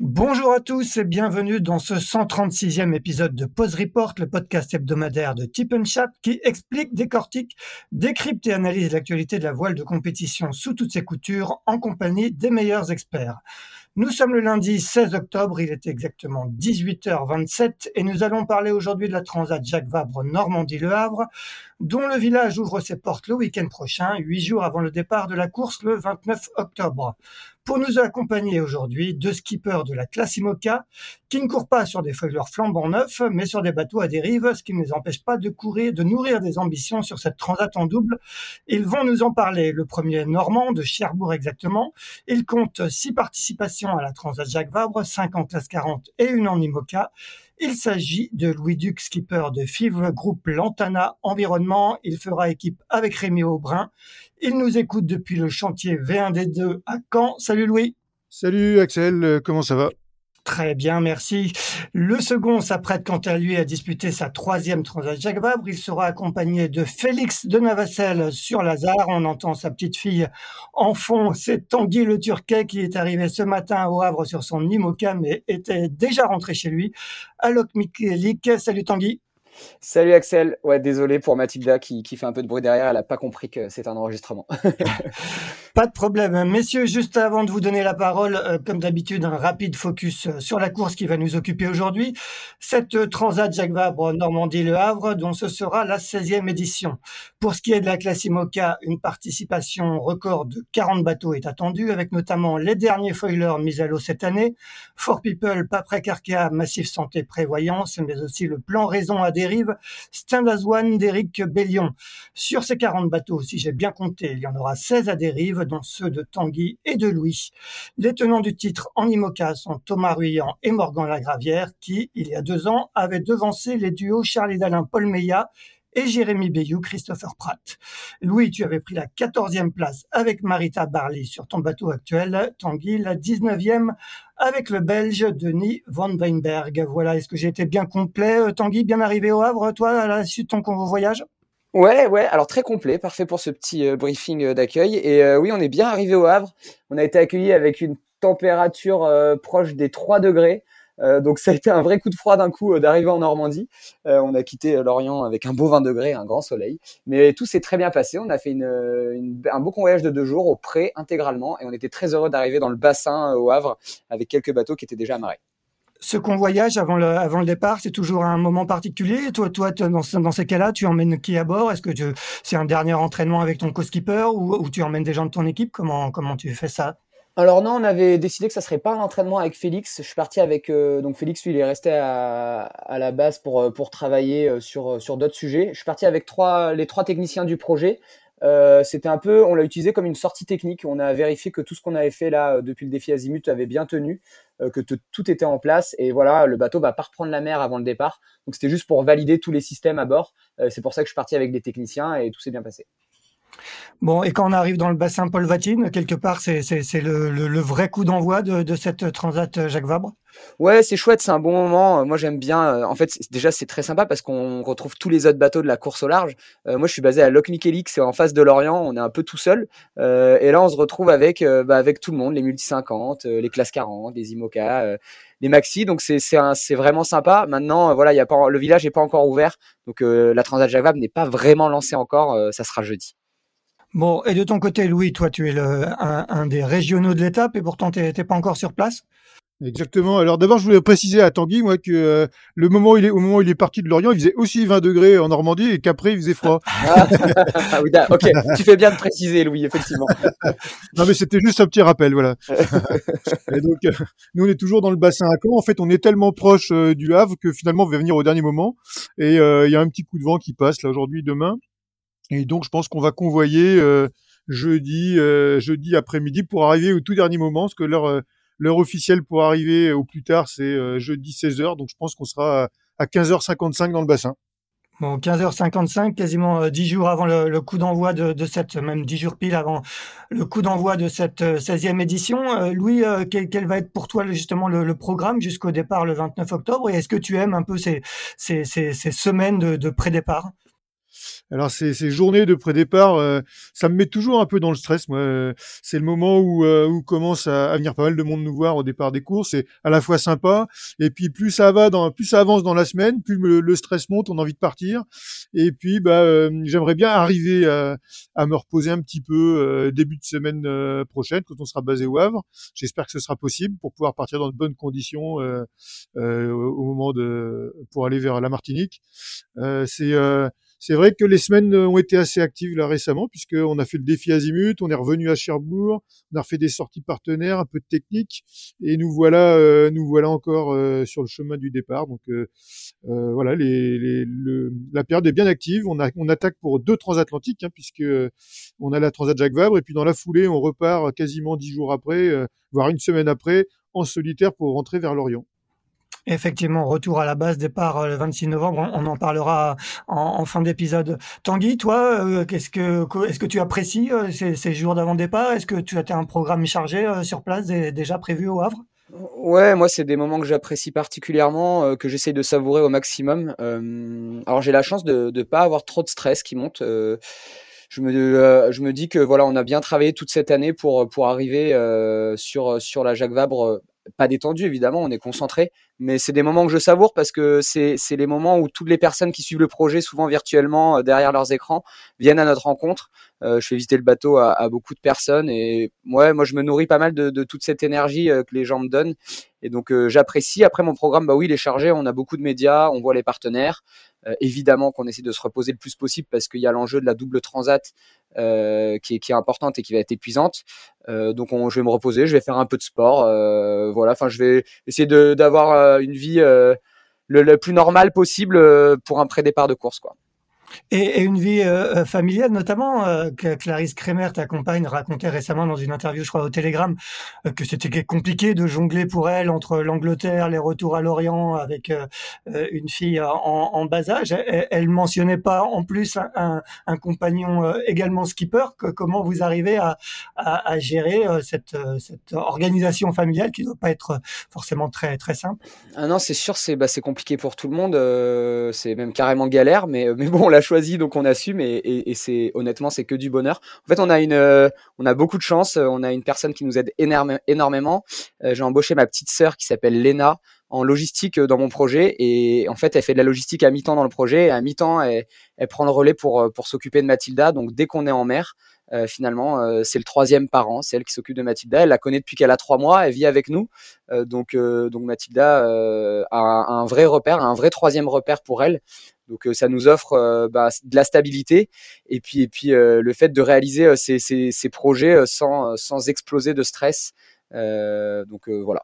Bonjour à tous et bienvenue dans ce 136e épisode de Pause Report, le podcast hebdomadaire de Tip Chat qui explique, décortique, décrypte et analyse l'actualité de la voile de compétition sous toutes ses coutures en compagnie des meilleurs experts. Nous sommes le lundi 16 octobre, il est exactement 18h27 et nous allons parler aujourd'hui de la Transat Jacques Vabre Normandie-Le Havre, dont le village ouvre ses portes le week-end prochain, huit jours avant le départ de la course le 29 octobre. Pour nous accompagner aujourd'hui, deux skippers de la classe IMOCA qui ne courent pas sur des foilers flambant neufs, mais sur des bateaux à dérive, ce qui ne les empêche pas de courir, de nourrir des ambitions sur cette transat en double. Ils vont nous en parler. Le premier Normand, de Cherbourg exactement. Il compte six participations à la transat Jacques Vabre, cinq en classe 40 et une en IMOCA. Il s'agit de Louis Duc, skipper de FIV Groupe Lantana Environnement. Il fera équipe avec Rémi Aubrin. Il nous écoute depuis le chantier V1D2 à Caen. Salut Louis. Salut Axel, euh, comment ça va? Très bien, merci. Le second s'apprête quant à lui à disputer sa troisième Transat Jacques Vabre. Il sera accompagné de Félix de Navacelle sur Lazare. On entend sa petite fille en fond. C'est Tanguy le Turquet qui est arrivé ce matin au Havre sur son Imoca, mais était déjà rentré chez lui. Alok Michelik. Salut Tanguy. Salut Axel. Ouais, désolé pour Mathilda qui, qui fait un peu de bruit derrière. Elle n'a pas compris que c'est un enregistrement. pas de problème. Messieurs, juste avant de vous donner la parole, euh, comme d'habitude, un rapide focus euh, sur la course qui va nous occuper aujourd'hui. Cette euh, Transat Jacques Vabre Normandie-Le Havre, dont ce sera la 16e édition. Pour ce qui est de la classe IMOCA, une participation record de 40 bateaux est attendue, avec notamment les derniers foilers mis à l'eau cette année, Fort People, Paprec Arkea, Massif Santé Prévoyance, mais aussi le plan Raison à dérive, One d'Éric Bellion. Sur ces 40 bateaux, si j'ai bien compté, il y en aura 16 à dérive, dont ceux de Tanguy et de Louis. Les tenants du titre en IMOCA sont Thomas Ruyant et Morgan Lagravière, qui, il y a deux ans, avaient devancé les duos Charlie Dalin, Paul Meillat et Jérémy Bayou, Christopher Pratt. Louis, tu avais pris la 14e place avec Marita Barley sur ton bateau actuel. Tanguy, la 19e avec le Belge Denis Van Weinberg. Voilà, est-ce que j'ai été bien complet, euh, Tanguy, bien arrivé au Havre, toi, à la suite de ton voyage? Ouais, ouais, alors très complet, parfait pour ce petit euh, briefing euh, d'accueil. Et oui, on est bien arrivé au Havre. On a été accueillis avec une température proche des 3 degrés. Euh, donc ça a été un vrai coup de froid d'un coup euh, d'arriver en Normandie. Euh, on a quitté Lorient avec un beau 20 degrés, un grand soleil. Mais tout s'est très bien passé. On a fait un beau voyage de deux jours au pré intégralement et on était très heureux d'arriver dans le bassin au Havre avec quelques bateaux qui étaient déjà amarrés ce convoyage avant le, avant le départ, c'est toujours un moment particulier. Toi, toi, dans, ces cas-là, tu emmènes qui à bord? Est-ce que c'est un dernier entraînement avec ton co-skipper ou, ou, tu emmènes des gens de ton équipe? Comment, comment tu fais ça? Alors non, on avait décidé que ça serait pas un entraînement avec Félix. Je suis parti avec euh, donc Félix, lui, il est resté à, à la base pour euh, pour travailler euh, sur sur d'autres sujets. Je suis parti avec trois les trois techniciens du projet. c'était un peu, on l'a utilisé comme une sortie technique. On a vérifié que tout ce qu'on avait fait là depuis le défi Azimut avait bien tenu, que tout était en place. Et voilà, le bateau va pas reprendre la mer avant le départ. Donc c'était juste pour valider tous les systèmes à bord. c'est pour ça que je suis parti avec des techniciens et tout s'est bien passé. Bon, et quand on arrive dans le bassin Paul Vatine, quelque part, c'est le, vrai coup d'envoi de, cette Transat Jacques Vabre? Ouais, c'est chouette, c'est un bon moment. Moi, j'aime bien. Euh, en fait, déjà, c'est très sympa parce qu'on retrouve tous les autres bateaux de la course au large. Euh, moi, je suis basé à Loch c'est en face de Lorient. On est un peu tout seul. Euh, et là, on se retrouve avec, bah, avec tout le monde, les multi 50, les classes 40, les IMOCA, les maxi. Donc, c'est vraiment sympa. Maintenant, voilà, le village n'est pas encore ouvert, donc la Transat Jacques Vabre n'est pas vraiment lancée encore. ça sera jeudi. Bon, et de ton côté, Louis, toi, tu es le, un, des régionaux de l'étape et pourtant, tu n'es pas encore sur place Exactement. Alors d'abord, je voulais préciser à Tanguy, moi, que euh, le moment où il est, au moment où il est parti de Lorient, il faisait aussi 20 degrés en Normandie et qu'après, il faisait froid. Ah, oui, ok, tu fais bien de préciser, Louis, effectivement. non, mais c'était juste un petit rappel, voilà. et donc, euh, nous, on est toujours dans le bassin à Caen. En fait, on est tellement proche euh, du Havre que finalement, on va venir au dernier moment. Et il y a un petit coup de vent qui passe là aujourd'hui, demain. Et donc, je pense qu'on va convoyer euh, jeudi, euh, jeudi après-midi pour arriver au tout dernier moment, parce que l'heure, euh, officielle pour arriver au plus tard, c'est jeudi 16h. Donc, je pense qu'on sera à 15h55 dans le bassin. Bon, 15h55, quasiment 10 jours avant le, coup d'envoi de, cette, même 10 jours pile avant le coup d'envoi de cette 16e édition. Louis, quel, va être pour toi justement le, programme jusqu'au départ le 29 octobre? Et est-ce que tu aimes un peu ces, semaines de, de pré-départ? Alors ces, ces journées de pré-départ, euh, ça me met toujours un peu dans le stress. Moi, c'est le moment où, euh, où commence à, venir pas mal de monde nous voir au départ des courses. C'est à la fois sympa, et puis plus ça va, dans, plus ça avance dans la semaine, plus le, stress monte, on a envie de partir. Et puis, bah, euh, j'aimerais bien arriver à, à, me reposer un petit peu début de semaine prochaine quand on sera basé au Havre. J'espère que ce sera possible pour pouvoir partir dans de bonnes conditions au moment de pour aller vers la Martinique. c'est c'est vrai que les semaines ont été assez actives là récemment, puisqu'on a fait le défi Azimut, on est revenu à Cherbourg, on a refait des sorties partenaires, un peu de technique, et nous voilà, euh, nous voilà encore euh, sur le chemin du départ. Donc euh, voilà, les, les, le, la période est bien active. On, a, on attaque pour deux transatlantiques, hein, puisque on a la Transat Jacques Vabre, et puis dans la foulée, on repart quasiment dix jours après, voire une semaine après, en solitaire pour rentrer vers l'Orient. Effectivement, retour à la base, départ euh, le 26 novembre. On, en parlera en, fin d'épisode. Tanguy, toi, euh, qu'est-ce que, est-ce que tu apprécies euh, ces, jours d'avant-départ Est-ce que tu as un programme chargé sur place déjà prévu au Havre? Ouais, moi c'est des moments que j'apprécie particulièrement, que j'essaye de savourer au maximum. alors j'ai la chance de ne pas avoir trop de stress qui monte. je me, je me dis que voilà, on a bien travaillé toute cette année pour pour arriver sur sur la Jacques Vabre pas détendu évidemment, on est concentré, mais c'est des moments que je savoure parce que c'est les moments où toutes les personnes qui suivent le projet, souvent virtuellement euh, derrière leurs écrans, viennent à notre rencontre. Euh, je fais visiter le bateau à, à, beaucoup de personnes et ouais, moi je me nourris pas mal de, de toute cette énergie euh, que les gens me donnent et donc j'apprécie. Après mon programme, bah oui, il est chargé, on a beaucoup de médias, on voit les partenaires. Évidemment qu'on essaie de se reposer le plus possible parce qu'il y a l'enjeu de la double transat euh, qui, est, qui est importante et qui va être épuisante. Euh, donc on, je vais me reposer, je vais faire un peu de sport. Euh, voilà, enfin je vais essayer d'avoir une vie le, le, plus normale possible pour un pré-départ de course, quoi. Et, une vie euh, euh, familiale, notamment, euh, que Clarisse Kremer, ta compagne, racontait récemment dans une interview, je crois, au Télégramme, que c'était compliqué de jongler pour elle entre l'Angleterre, les retours à l'Orient avec une fille en, bas âge. Elle, elle, mentionnait pas en plus un, compagnon également skipper. Comment vous arrivez à, gérer cette, organisation familiale qui doit pas être forcément très très simple? Ah non, c'est sûr, c'est bah, compliqué pour tout le monde. c'est même carrément galère, mais bon, la choisi, donc on assume et, c'est honnêtement c'est que du bonheur. En fait, on a une, euh, on a beaucoup de chance. On a une personne qui nous aide énormément. Euh, j'ai embauché ma petite sœur qui s'appelle Lena en logistique euh, dans mon projet et en fait elle fait de la logistique à mi-temps dans le projet et à mi-temps elle, elle, prend le relais pour pour s'occuper de Mathilda. Donc dès qu'on est en mer, finalement, c'est le troisième parent, c'est elle qui s'occupe de Mathilda. Elle la connaît depuis qu'elle a trois mois, elle vit avec nous. donc, donc Mathilda a un, vrai repère, un vrai troisième repère pour elle. Donc euh, ça nous offre euh, bah, de la stabilité et puis et puis euh, le fait de réaliser ces, ces, projets sans sans exploser de stress. donc voilà.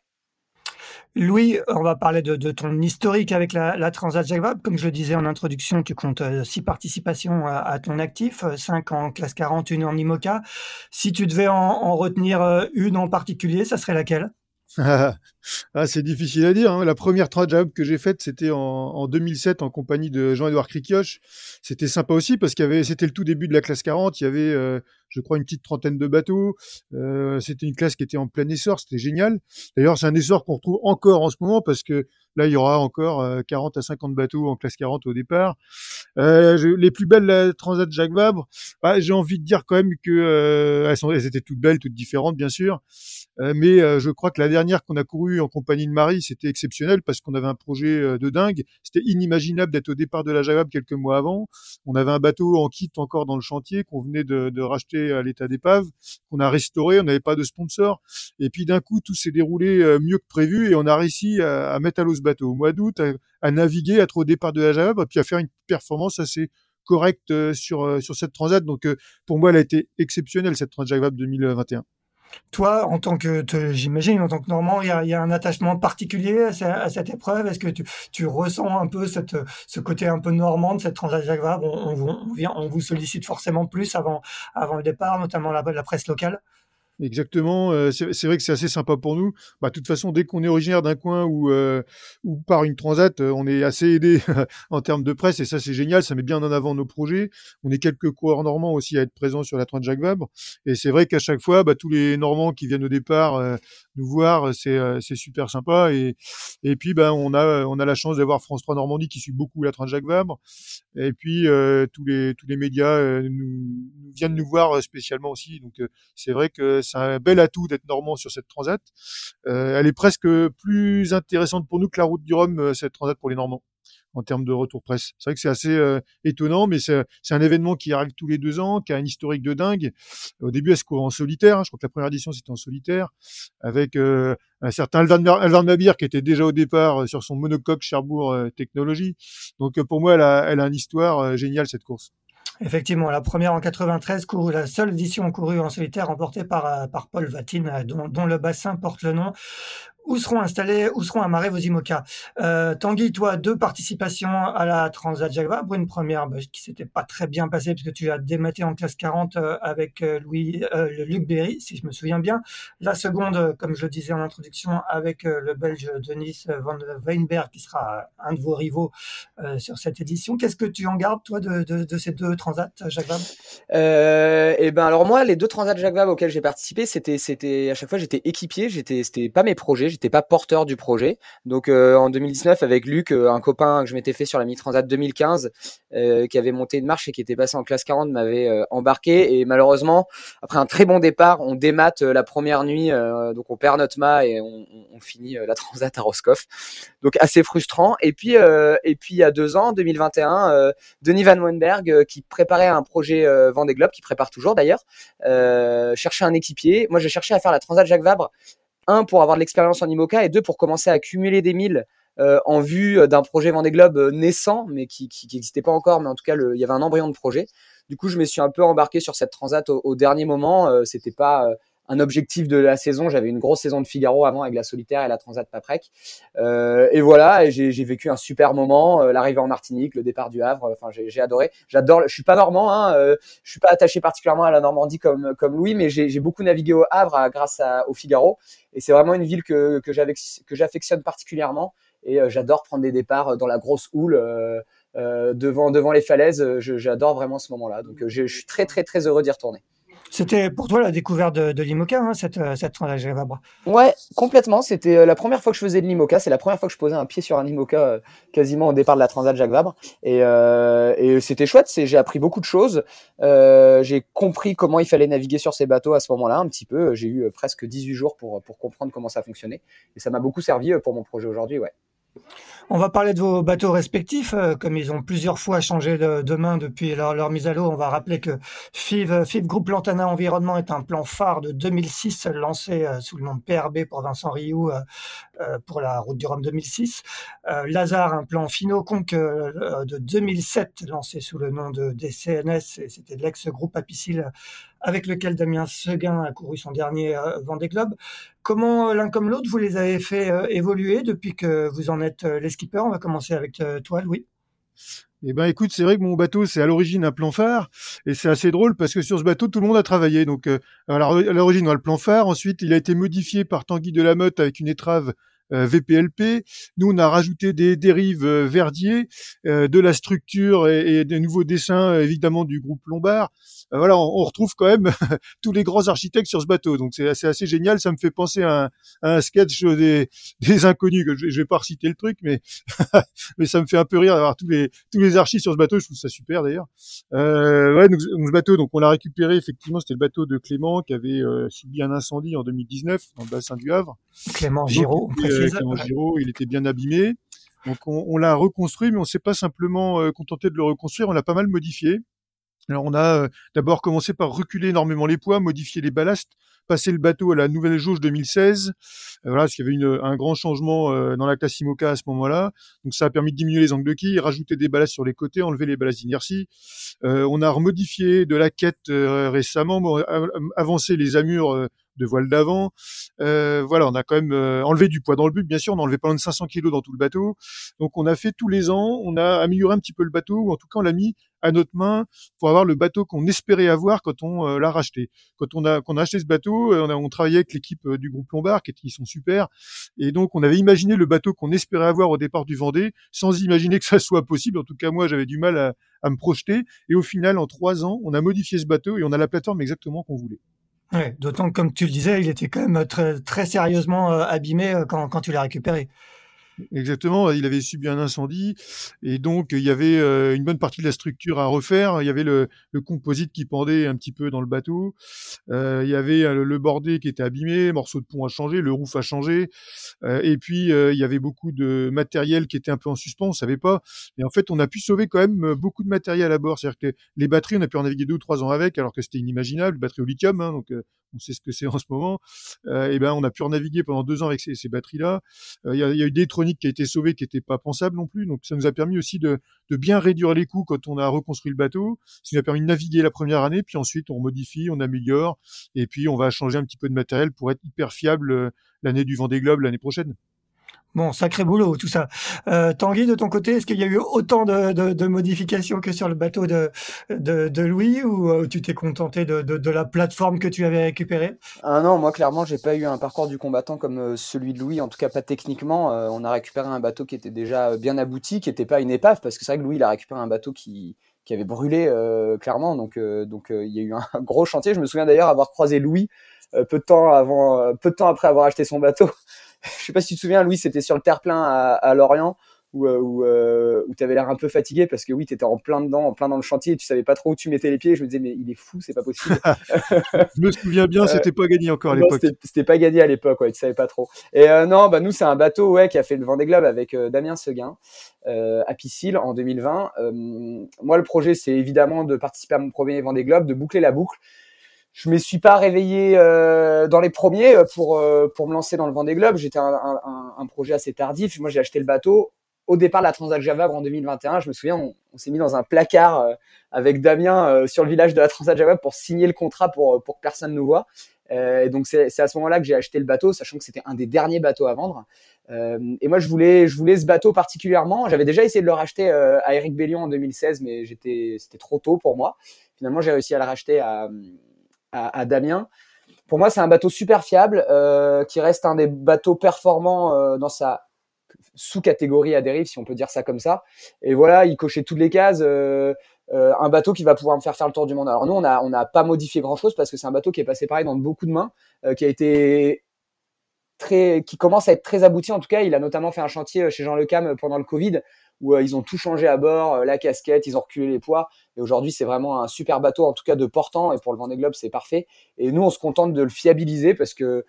Louis, on va parler de, ton historique avec la, Transat Jacques Vabre. Comme je le disais en introduction, tu comptes euh, six participations à, ton actif, euh, cinq en classe 40, une en IMOCA. Si tu devais en, retenir euh, une en particulier, ça serait laquelle? ah, c'est difficile à dire. Hein. La première Transat que j'ai faite, c'était en, 2007 en compagnie de Jean-Édouard Cricioche. C'était sympa aussi parce qu'il y avait, c'était le tout début de la classe 40. Il y avait je crois, une petite trentaine de bateaux. Euh, c'était une classe qui était en plein essor, c'était génial. D'ailleurs, c'est un essor qu'on retrouve encore en ce moment parce que là, il y aura encore 40 euh, à 50 bateaux en classe 40 au départ. Euh, les plus belles la Transat Jacques Vabre, bah, j'ai envie de dire quand même que euh, elles, étaient toutes belles, toutes différentes, bien sûr. Euh, mais je crois que la dernière qu'on a courue en compagnie de Marie, c'était exceptionnel parce qu'on avait un projet de dingue. C'était inimaginable d'être au départ de la Vabre quelques mois avant. On avait un bateau en kit encore dans le chantier qu'on venait de, racheter à l'état d'épave, qu'on a restauré, on n'avait pas de sponsor. Et puis d'un coup, tout s'est déroulé euh, mieux que prévu et on a réussi à, mettre à l'eau ce bateau au mois d'août, à, naviguer, à être au départ de la Java, puis à faire une performance assez correcte euh, sur, euh, sur cette transat. Donc pour moi, elle a été exceptionnelle, cette transat 2021. Toi, en tant que, j'imagine, en tant que Normand, il y a, un attachement particulier à, cette épreuve? Est-ce que tu, ressens un peu ce côté un peu normand de cette Transat Jacques on, vous sollicite forcément plus avant, le départ, notamment la presse locale? Exactement. Euh, c'est vrai que c'est assez sympa pour nous. Bah, de toute façon, dès qu'on est originaire d'un coin ou euh, par une transat, euh, on est assez aidé en termes de presse et ça c'est génial. Ça met bien en avant nos projets. On est quelques coureurs normands aussi à être présents sur la Transat Jacques Vabre et c'est vrai qu'à chaque fois, bah, tous les Normands qui viennent au départ nous voir, c'est c'est super sympa et et puis bah on a on a la chance d'avoir France 3 Normandie qui suit beaucoup la Transat Jacques Vabre et puis tous les tous les médias nous, viennent nous voir spécialement aussi. Donc c'est vrai que c'est un bel atout d'être normand sur cette transat. Euh, elle est presque plus intéressante pour nous que la route du Rhum, euh, cette transat pour les Normands en termes de retour presse. C'est vrai que c'est assez euh, étonnant, mais c'est un événement qui arrive tous les deux ans, qui a un historique de dingue. Au début, elle se court en solitaire. Hein. je crois que la première édition, c'était en solitaire, avec un certain Alvan Mabir qui était déjà au départ sur son monocoque Cherbourg Technologie. Donc pour moi, elle a, elle a une histoire géniale, cette course. Effectivement, la première en 93, courue, la seule édition courue en solitaire remportée par, euh, Paul Vatine, euh, dont, le bassin porte le nom où seront installés, où seront amarrés vos IMOCA? Euh, Tanguy, toi, deux participations à la Transat Jacques Vabre. Une première bah, qui s'était pas très bien passée puisque tu as dématé en classe 40 euh, avec euh, Louis, euh, Luc Berry, si je me souviens bien. La seconde, comme je le disais en introduction, avec le Belge Denis van Weinberg, qui sera un de vos rivaux sur cette édition. Qu'est-ce que tu en gardes, toi, de, ces deux Transats Jacques Vabre? Eh ben, alors moi, les deux Transats Jacques Vabre auxquels j'ai participé, c'était, c'était à chaque fois, j'étais équipier. J'étais, c'était pas mes projets j'étais pas porteur du projet. Donc euh, en 2019 avec Luc, euh, un copain que je m'étais fait sur la Mi Transat 2015, euh, qui avait monté une marche et qui était passé en classe 40, m'avait embarqué et malheureusement après un très bon départ, on démate la première nuit, donc on perd notre mât et on, on finit la Transat à Roscoff. Donc assez frustrant. Et puis et puis il y a deux ans, 2021, Denis Van Wenberg qui préparait un projet Vendée Globe, qui prépare toujours d'ailleurs, cherchait un équipier. Moi j'ai cherché à faire la Transat Jacques Vabre un pour avoir de l'expérience en IMOCA et deux pour commencer à accumuler des milles euh, en vue euh, d'un projet Vendée Globe euh, naissant, mais qui n'existait pas encore, mais en tout cas il y avait un embryon de projet. Du coup, je me suis un peu embarqué sur cette transat au, dernier moment. C'était pas un objectif de la saison. J'avais une grosse saison de Figaro avant avec la solitaire et la Transat Paprec. Euh, et voilà, et j'ai vécu un super moment. Euh, L'arrivée en Martinique, le départ du Havre. Enfin, j'ai adoré. J'adore. Je suis pas normand. Hein, euh, je suis pas attaché particulièrement à la Normandie comme comme Louis, mais j'ai beaucoup navigué au Havre grâce à, au Figaro. Et c'est vraiment une ville que que j'affectionne particulièrement. Et euh, j'adore prendre des départs dans la grosse houle. devant devant les falaises, j'adore vraiment ce moment-là. Donc je suis très très très heureux d'y retourner. C'était pour toi la découverte de, de l'IMOCA, hein, cette, euh, cette transaction Ouais, complètement. C'était euh, la première fois que je faisais de l'IMOCA. C'est la première fois que je posais un pied sur un IMOCA euh, quasiment au départ de la Transat Jacques Vabre. Et, euh, et c'était chouette. C'est, j'ai appris beaucoup de choses. Euh, j'ai compris comment il fallait naviguer sur ces bateaux à ce moment-là, un petit peu. J'ai eu presque 18 jours pour, pour comprendre comment ça fonctionnait. Et ça m'a beaucoup servi pour mon projet aujourd'hui, ouais. On va parler de vos bateaux respectifs, euh, comme ils ont plusieurs fois changé de, main depuis leur, mise à l'eau. On va rappeler que FIV, FIV Group Lantana Environnement est un plan phare de 2006 lancé euh, sous le nom de PRB pour Vincent Rioux euh, pour la route du Rhum 2006. Lazare, un plan Fino Conque de 2007 lancé sous le nom de DCNS, c'était l'ex-groupe Apicil avec lequel Damien Seguin a couru son dernier Vendée Globe. Comment l'un comme l'autre, vous les avez fait évoluer depuis que vous en êtes les skippers? On va commencer avec toi, Louis. Eh ben, écoute, c'est vrai que mon bateau, c'est à l'origine un plan phare, et c'est assez drôle parce que sur ce bateau, tout le monde a travaillé. Donc, à l'origine, on a le plan phare. Ensuite, il a été modifié par Tanguy de la Motte avec une étrave euh, VPLP. Nous, on a rajouté des dérives euh, Verdier, euh, de la structure et, des nouveaux dessins, évidemment, du groupe Lombard. Voilà, on, retrouve quand même tous les grands architectes sur ce bateau. Donc, c'est assez, assez, génial. Ça me fait penser à un, sketch des, des inconnus. Que je, je vais pas reciter le truc, mais mais ça me fait un peu rire d'avoir tous les tous les archis sur ce bateau. Je trouve ça super d'ailleurs. Euh, ouais, donc, ce bateau, donc on l'a récupéré. Effectivement, c'était le bateau de Clément qui avait subi un incendie en 2019 dans le bassin du Havre. Clément Giraud il était bien abîmé. Donc on, l'a reconstruit, mais on s'est pas simplement euh, contenté de le reconstruire, on l'a pas mal modifié. Alors on a euh, d'abord commencé par reculer énormément les poids, modifier les ballasts, passer le bateau à la nouvelle jauge 2016. Euh, voilà, parce qu'il y avait une, un grand changement dans la classe IMOCA à ce moment-là. Donc ça a permis de diminuer les angles de quille, rajouter des ballasts sur les côtés, enlever les ballasts d'inertie. on a remodifié de la quête récemment, bon, avancé les amures de voile d'avant. Euh, voilà, on a quand même euh, enlevé du poids dans le but, bien sûr, on a enlevé pas loin de 500 kilos dans tout le bateau. Donc on a fait tous les ans, on a amélioré un petit peu le bateau, ou en tout cas on l'a mis à notre main pour avoir le bateau qu'on espérait avoir quand on euh, l'a racheté. Quand on a acheté ce bateau, on a on travaillait avec l'équipe du groupe Lombard, qui, sont super, et donc on avait imaginé le bateau qu'on espérait avoir au départ du Vendée, sans imaginer que ça soit possible. En tout cas, moi, j'avais du mal à, me projeter. Et au final, en trois ans, on a modifié ce bateau et on a la plateforme exactement qu'on voulait. D'autant que, comme tu le disais, il était quand même très, très sérieusement euh, abîmé euh, quand tu l'as récupéré. Exactement, il avait subi un incendie et donc il y avait euh, une bonne partie de la structure à refaire. Il y avait le, composite qui pendait un petit peu dans le bateau. Euh, il y avait euh, le bordé qui était abîmé, morceau de pont a changé, le roof a changé. Euh, et puis il y avait beaucoup de matériel qui était un peu en suspens, on savait pas. Et en fait, on a pu sauver quand même beaucoup de matériel à bord. C'est-à-dire que les batteries, on a pu en naviguer deux ou trois ans avec, alors que c'était inimaginable. Batterie au lithium, hein, donc on sait ce que c'est en ce moment. et ben, on a pu en naviguer pendant deux ans avec ces, batteries-là. Il y, y a eu des qui a été sauvé, qui n'était pas pensable non plus. Donc ça nous a permis aussi de, bien réduire les coûts quand on a reconstruit le bateau. Ça nous a permis de naviguer la première année, puis ensuite on modifie, on améliore, et puis on va changer un petit peu de matériel pour être hyper fiable euh, l'année du Vendée Globe l'année prochaine. Bon, sacré boulot, tout ça. Euh, Tanguy, de ton côté, est-ce qu'il y a eu autant de, de, de, modifications que sur le bateau de, de Louis ou euh, tu t'es contenté de, la plateforme que tu avais récupérée? Ah non, moi clairement, j'ai pas eu un parcours du combattant comme euh, celui de Louis, en tout cas pas techniquement. Euh, on a récupéré un bateau qui était déjà bien abouti, qui n'était pas une épave, parce que c'est vrai que Louis il a récupéré un bateau qui, qui avait brûlé clairement, donc donc il y a eu un gros chantier. Je me souviens d'ailleurs avoir croisé Louis peu de temps avant, peu de temps après avoir acheté son bateau je sais pas si tu te souviens, Louis, c'était sur le terre-plein à, à, Lorient où, euh, où, euh, où tu avais l'air un peu fatigué parce que oui, tu étais en plein dedans, en plein dans le chantier et tu savais pas trop où tu mettais les pieds. Je me disais, mais il est fou, c'est pas possible. je me souviens bien, c'était pas gagné encore à l'époque. C'était pas gagné à l'époque, ouais, tu savais pas trop. Et euh, non, bah nous, c'est un bateau ouais, qui a fait le Vendée Globe avec euh, Damien Seguin euh, à Piscille en 2020. moi, le projet, c'est évidemment de participer à mon premier Vendée Globe, de boucler la boucle je me suis pas réveillé euh, dans les premiers euh, pour euh, pour me lancer dans le Vendée Globe. J'étais un, un, un, projet assez tardif. Moi, j'ai acheté le bateau au départ de la Transat Java en 2021. Je me souviens, on, s'est mis dans un placard avec Damien sur le village de la Transat Java pour signer le contrat pour pour que personne nous voit. et donc c'est à ce moment-là que j'ai acheté le bateau, sachant que c'était un des derniers bateaux à vendre. et moi, je voulais je voulais ce bateau particulièrement. J'avais déjà essayé de le racheter à Eric Bellion en 2016, mais j'étais c'était trop tôt pour moi. Finalement, j'ai réussi à le racheter à à, Damien. Pour moi, c'est un bateau super fiable euh, qui reste un des bateaux performants euh, dans sa sous-catégorie à dérive, si on peut dire ça comme ça. Et voilà, il cochait toutes les cases. Euh, un bateau qui va pouvoir me faire faire le tour du monde. Alors nous, on n'a pas modifié grand-chose parce que c'est un bateau qui est passé pareil dans beaucoup de mains, qui a été très, qui commence à être très abouti. En tout cas, il a notamment fait un chantier chez Jean Le Cam pendant le Covid où ils ont tout changé à bord, la casquette, ils ont reculé les poids. Et aujourd'hui, c'est vraiment un super bateau, en tout cas de portant. Et pour le Vendée Globe, c'est parfait. Et nous, on se contente de le fiabiliser parce que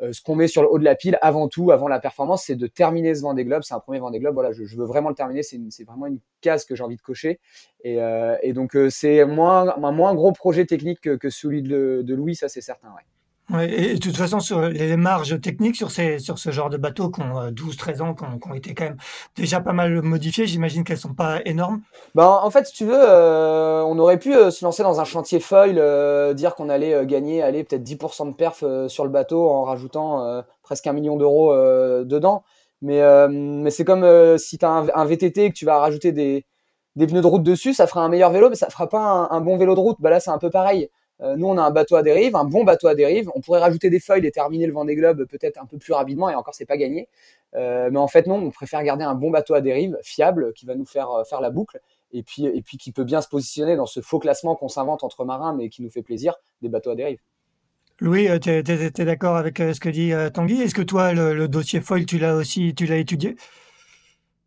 euh, ce qu'on met sur le haut de la pile, avant tout, avant la performance, c'est de terminer ce Vendée Globe. C'est un premier Vendée Globe. Voilà, je, veux vraiment le terminer. C'est vraiment une case que j'ai envie de cocher. Et, euh, donc, euh, c'est moins, un moins gros projet technique que, celui de, de Louis, ça c'est certain. Ouais. Et de toute façon, sur les marges techniques sur, ces, sur ce genre de bateaux qui ont 12-13 ans, qui ont, été quand même déjà pas mal modifiés, j'imagine qu'elles sont pas énormes. Ben, en fait, si tu veux, on aurait pu se lancer dans un chantier foil, dire qu'on allait gagner aller peut-être 10% de perf sur le bateau en rajoutant presque un million d'euros dedans. Mais, mais c'est comme si tu as un, un, VTT et que tu vas rajouter des, des pneus de route dessus, ça fera un meilleur vélo, mais ça fera pas un, bon vélo de route. Bah là, c'est un peu pareil. Euh, nous, on a un bateau à dérive, un bon bateau à dérive. On pourrait rajouter des feuilles et terminer le Vendée Globe peut-être un peu plus rapidement, et encore, c'est pas gagné. Euh, mais en fait, non, on préfère garder un bon bateau à dérive, fiable, qui va nous faire euh, faire la boucle, et puis, et puis qui peut bien se positionner dans ce faux classement qu'on s'invente entre marins, mais qui nous fait plaisir, des bateaux à dérive. Louis, tu es, d'accord avec ce que dit Tanguy? Est-ce que toi, le, le dossier foil, tu l'as aussi tu l'as étudié?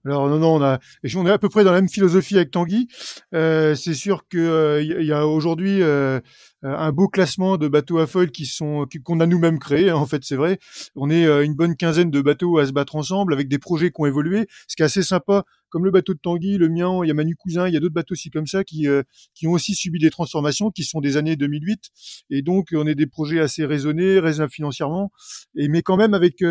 Alors non, non, on a, on est à peu près dans la même philosophie avec Tanguy. Euh, c'est sûr que euh, il y a aujourd'hui euh, un beau classement de bateaux à foil qui sont qu'on a nous-mêmes créés. Hein, en fait, c'est vrai. On est une bonne quinzaine de bateaux à se battre ensemble avec des projets qui ont évolué. Ce qui est assez sympa, comme le bateau de Tanguy, le mien, il y a Manu Cousin, il y a d'autres bateaux aussi comme ça qui qui ont aussi subi des transformations, qui sont des années 2008. Et donc, on est des projets assez raisonnés, raisonnables financièrement, et mais quand même avec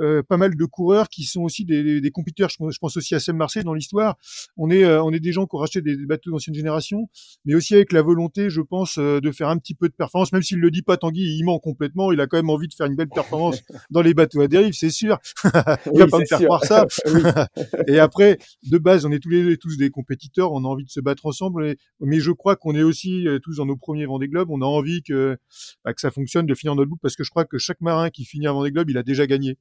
euh, pas mal de coureurs qui sont aussi des, des, compétiteurs. Je, pense aussi à Sam Marseille dans l'histoire. On est, euh, on est des gens qui ont racheté des, bateaux d'ancienne génération, mais aussi avec la volonté, je pense, euh, de faire un petit peu de performance. Même s'il le dit pas, Tanguy, il ment complètement. Il a quand même envie de faire une belle performance dans les bateaux à dérive, c'est sûr. il va pas me faire croire ça. et après, de base, on est tous les tous des compétiteurs. On a envie de se battre ensemble. Mais, je crois qu'on est aussi tous dans nos premiers Vendée Globe. On a envie que, bah, que ça fonctionne, de finir notre boucle, parce que je crois que chaque marin qui finit un Vendée Globe, il a déjà gagné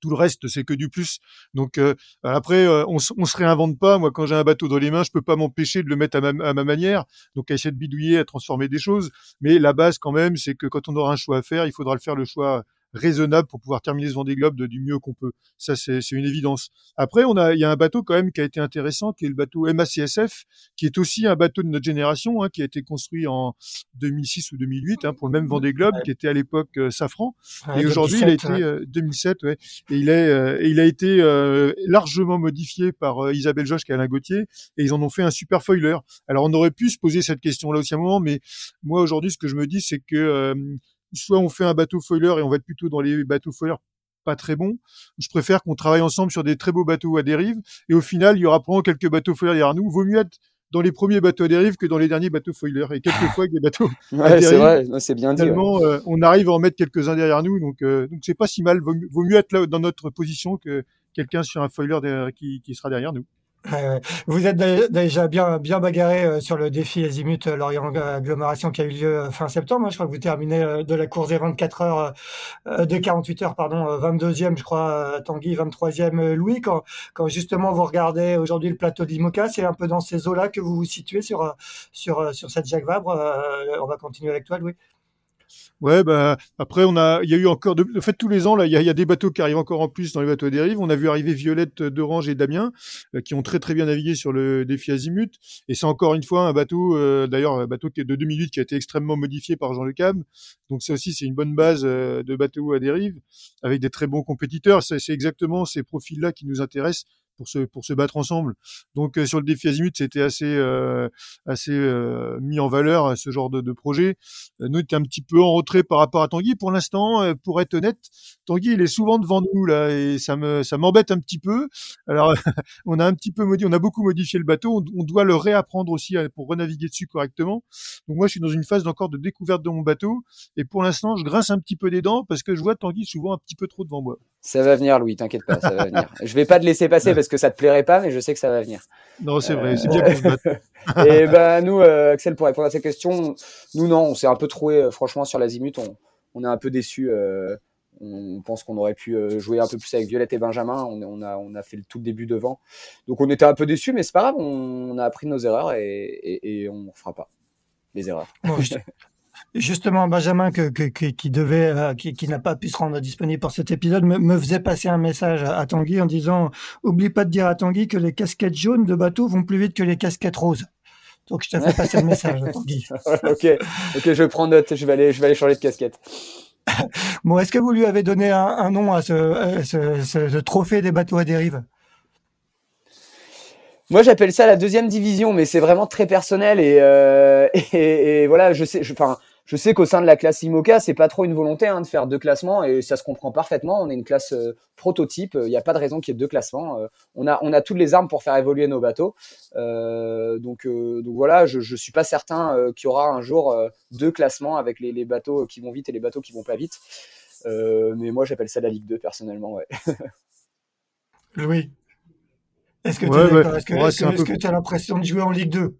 tout le reste c'est que du plus. Donc euh, après, euh, on, on se réinvente pas. Moi, quand j'ai un bateau dans les mains, je peux pas m'empêcher de le mettre à ma, à ma, manière. Donc à essayer de bidouiller, à transformer des choses. Mais la base quand même, c'est que quand on aura un choix à faire, il faudra le faire le choix raisonnable pour pouvoir terminer ce Vendée Globe de, du mieux qu'on peut. Ça, c'est une évidence. Après, on a, il y a un bateau quand même qui a été intéressant, qui est le bateau MACSF, qui est aussi un bateau de notre génération, hein, qui a été construit en 2006 ou 2008 hein, pour le même Vendée Globe, qui était à l'époque euh, Safran. et aujourd'hui, il a été 2007, ouais, et il est, euh, et il a été euh, largement modifié par Isabelle Joche et Alain Gauthier, et ils en ont fait un super foiler. Alors, on aurait pu se poser cette question-là aussi à un moment, mais moi aujourd'hui, ce que je me dis, c'est que soit on fait un bateau foiler et on va être plutôt dans les bateaux foilers pas très bons. Je préfère qu'on travaille ensemble sur des très beaux bateaux à dérive et au final, il y aura probablement quelques bateaux foilers derrière nous. Vaut mieux être dans les premiers bateaux à dérive que dans les derniers bateaux foilers et quelquefois avec des bateaux ouais, c'est vrai, c'est bien dit. Euh, on arrive à en mettre quelques-uns derrière nous, donc euh, donc c'est pas si mal. Vaut, mieux être là dans notre position que quelqu'un sur un foiler qui, qui sera derrière nous. Vous êtes déjà bien, bien bagarré euh, sur le défi Azimut euh, Lorient Agglomération qui a eu lieu euh, fin septembre. Hein. Je crois que vous terminez de la course des 24 heures, de 48 heures, pardon, 22e, je crois, Tanguy, 23e, Louis. Quand, quand justement vous regardez aujourd'hui le plateau d'Imoca, c'est un peu dans ces eaux-là que vous vous situez sur, sur, sur cette Jacques Vabre. On va continuer avec toi, Louis. Ouais, bah après on a, il y a eu encore, de, fait tous les ans là, il y y a, des bateaux qui arrivent encore en plus dans les bateaux à dérive. On a vu arriver Violette d'Orange et Damien, euh, qui ont très très bien navigué sur le défi Azimut. Et c'est encore une fois un bateau, euh, d'ailleurs un bateau qui est de 2008 qui a été extrêmement modifié par Jean Le Cam. Donc ça aussi c'est une bonne base euh, de bateaux à dérive avec des très bons compétiteurs. C'est exactement ces profils là qui nous intéressent pour se pour se battre ensemble. Donc euh, sur le défi Azimut, c'était assez euh, assez euh, mis en valeur ce genre de, de projet. nous, on un petit peu en retrait par rapport à Tanguy pour l'instant. pour être honnête, Tanguy, il est souvent devant nous là et ça me ça m'embête un petit peu. Alors on a un petit peu modifié, on a beaucoup modifié le bateau. On, doit le réapprendre aussi pour renaviguer dessus correctement. Donc moi, je suis dans une phase encore de découverte de mon bateau et pour l'instant, je grince un petit peu des dents parce que je vois Tanguy souvent un petit peu trop devant moi. Ça va venir, Louis, t'inquiète pas, ça va venir. Je vais pas te laisser passer parce que ça te plairait pas, mais je sais que ça va venir. Non, c'est vrai, c'est bien qu'on se Et ben nous, euh, Axel, pour répondre à cette question, nous non, on s'est un peu trouvé, euh, franchement, sur l'azimut, on, on est un peu déçu. Euh, on pense qu'on aurait pu jouer un peu plus avec Violette et Benjamin. On, on, a, on a fait le tout début devant, donc on était un peu déçu, mais c'est pas grave, on, a appris nos erreurs et, et, et on ne fera pas les erreurs. Justement, Benjamin, que, qui devait, euh, qui, n'a pas pu se rendre disponible pour cet épisode, me, faisait passer un message à, Tanguy en disant "Oublie pas de dire à Tanguy que les casquettes jaunes de bateau vont plus vite que les casquettes roses." Donc, je t'ai fait passer le message, Tanguy. ok, ok, je prends note. Je vais aller, je vais aller changer de casquette. bon, est-ce que vous lui avez donné un, nom à ce, trophée des bateaux à dérive? Moi, j'appelle ça la deuxième division, mais c'est vraiment très personnel et, euh, voilà, je sais, qu'au sein de la classe IMOCA, c'est pas trop une volonté hein, de faire deux classements et ça se comprend parfaitement. On est une classe euh, prototype, il n'y a pas de raison qu'il y ait deux classements. Euh, on a toutes les armes pour faire évoluer nos bateaux. Euh, donc voilà, je je suis pas certain qu'il y aura un jour deux classements avec les, les, bateaux qui vont vite et les bateaux qui vont pas vite. mais moi j'appelle ça la Ligue 2 personnellement, ouais. Louis, est-ce que tu as l'impression de jouer en Ligue 2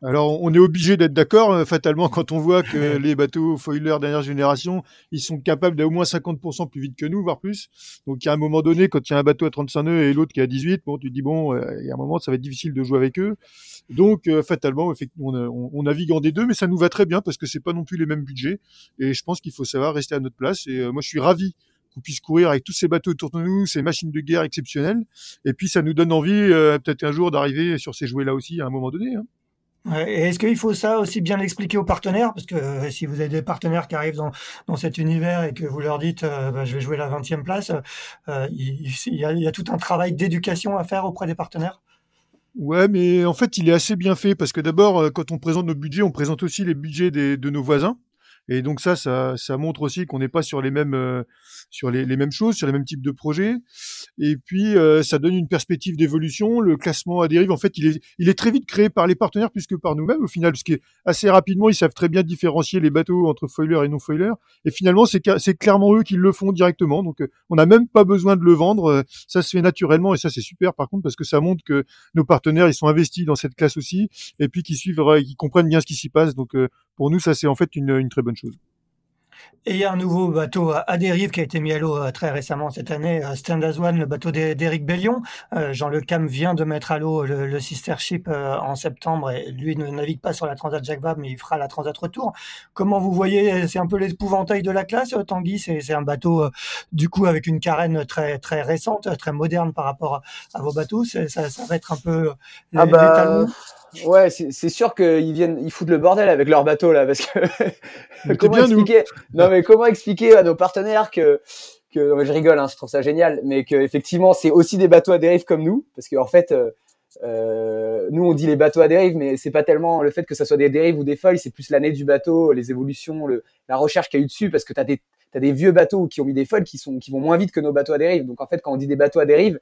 alors, on est obligé d'être d'accord, euh, fatalement, quand on voit que les bateaux foiler dernière génération, ils sont capables d'aller au moins 50% plus vite que nous, voire plus. Donc, il y a un moment donné, quand il y a un bateau à 35 nœuds et l'autre qui est à 18, bon, tu te dis, bon, euh, il y a un moment, ça va être difficile de jouer avec eux. Donc, euh, fatalement, effectivement, on, on, navigue en des deux, mais ça nous va très bien parce que c'est pas non plus les mêmes budgets. Et je pense qu'il faut savoir rester à notre place. Et moi, je suis ravi qu'on puisse courir avec tous ces bateaux autour de nous, ces machines de guerre exceptionnelles. Et puis, ça nous donne envie, peut-être un jour, d'arriver sur ces jouets-là aussi à un moment donné. Hein. Est-ce qu'il faut ça aussi bien l'expliquer aux partenaires? Parce que euh, si vous avez des partenaires qui arrivent dans, dans cet univers et que vous leur dites euh, bah, je vais jouer la 20e place, euh, il, y a, il, y a, tout un travail d'éducation à faire auprès des partenaires? Ouais, mais en fait, il est assez bien fait parce que d'abord, quand on présente nos budgets, on présente aussi les budgets des, de nos voisins. Et donc ça, ça, ça montre aussi qu'on n'est pas sur les mêmes euh, sur les, les, mêmes choses, sur les mêmes types de projets. Et puis euh, ça donne une perspective d'évolution. Le classement à dérive, en fait, il est il est très vite créé par les partenaires plus que par nous-mêmes au final, parce que assez rapidement, ils savent très bien différencier les bateaux entre foiler et non foiler. Et finalement, c'est c'est clairement eux qui le font directement. Donc euh, on n'a même pas besoin de le vendre. Ça se fait naturellement et ça c'est super par contre parce que ça montre que nos partenaires ils sont investis dans cette classe aussi et puis qu'ils suivent, qu'ils comprennent bien ce qui s'y passe. Donc pour nous, ça c'est en fait une, une très bonne Et il y a un nouveau bateau à dérive qui a été mis à l'eau euh, très récemment cette année, euh, Stand as One, le bateau d'Éric Bellion. Euh, Jean Le Cam vient de mettre à l'eau le, Sister Ship en septembre et lui ne navigue pas sur la Transat Jacques Vabre, mais il fera la Transat Retour. Comment vous voyez, c'est un peu l'épouvantail de la classe, Tanguy? C'est un bateau du coup avec une carène très très récente, très moderne par rapport à, vos bateaux. Ça, ça, va être un peu ah bah... Ouais, c'est sûr qu'ils viennent, ils foutent le bordel avec leur bateau là, parce que comment expliquer? Non, mais comment expliquer à nos partenaires que que je rigole, hein, je trouve ça génial, mais que effectivement c'est aussi des bateaux à dérive comme nous, parce qu'en en fait, euh, euh, nous on dit les bateaux à dérive, mais c'est pas tellement le fait que ça soit des dérives ou des feuilles, c'est plus l'année du bateau, les évolutions, le, la recherche qu'il y a eu dessus, parce que t'as des t'as des vieux bateaux qui ont mis des feuilles qui sont qui vont moins vite que nos bateaux à dérive. Donc en fait, quand on dit des bateaux à dérive,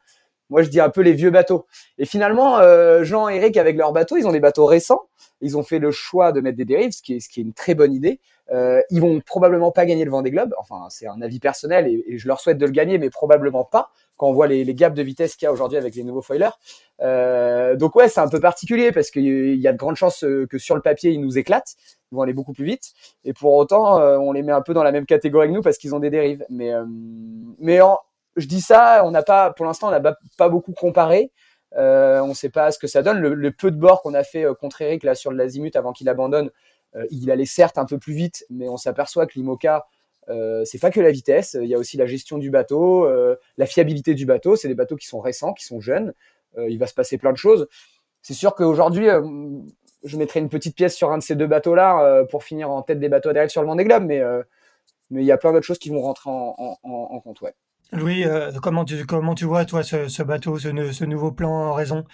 moi, je dis un peu les vieux bateaux. Et finalement, euh, Jean et Eric, avec leurs bateaux, ils ont des bateaux récents. Ils ont fait le choix de mettre des dérives, ce qui est, ce qui est une très bonne idée. Euh, ils vont probablement pas gagner le Vendée Globe. Enfin, c'est un avis personnel et, je leur souhaite de le gagner, mais probablement pas quand on voit les, les gaps de vitesse qu'il y a aujourd'hui avec les nouveaux foilers. Euh, donc ouais, c'est un peu particulier parce qu'il y a de grandes chances euh, que sur le papier, ils nous éclatent. Ils vont aller beaucoup plus vite. Et pour autant, euh, on les met un peu dans la même catégorie que nous parce qu'ils ont des dérives. Mais, euh, mais en, je dis ça, on n'a pas, pour l'instant, on n'a pas beaucoup comparé. Euh, on ne sait pas ce que ça donne. Le, peu de bord qu'on a fait euh, contre Eric là sur l'azimut avant qu'il abandonne, euh, il allait certes un peu plus vite, mais on s'aperçoit que l'IMOCA, c'est pas que la vitesse, il y a aussi la gestion du bateau, la fiabilité du bateau. C'est des bateaux qui sont récents, qui sont jeunes. il va se passer plein de choses. C'est sûr qu'aujourd'hui, je mettrai une petite pièce sur un de ces deux bateaux-là pour finir en tête des bateaux à sur le Vendée Globe, mais mais il y a plein d'autres choses qui vont rentrer en, en, en compte. Ouais. Louis, euh, comment, tu, comment tu vois, toi, ce, bateau, ce, nouveau plan en raison?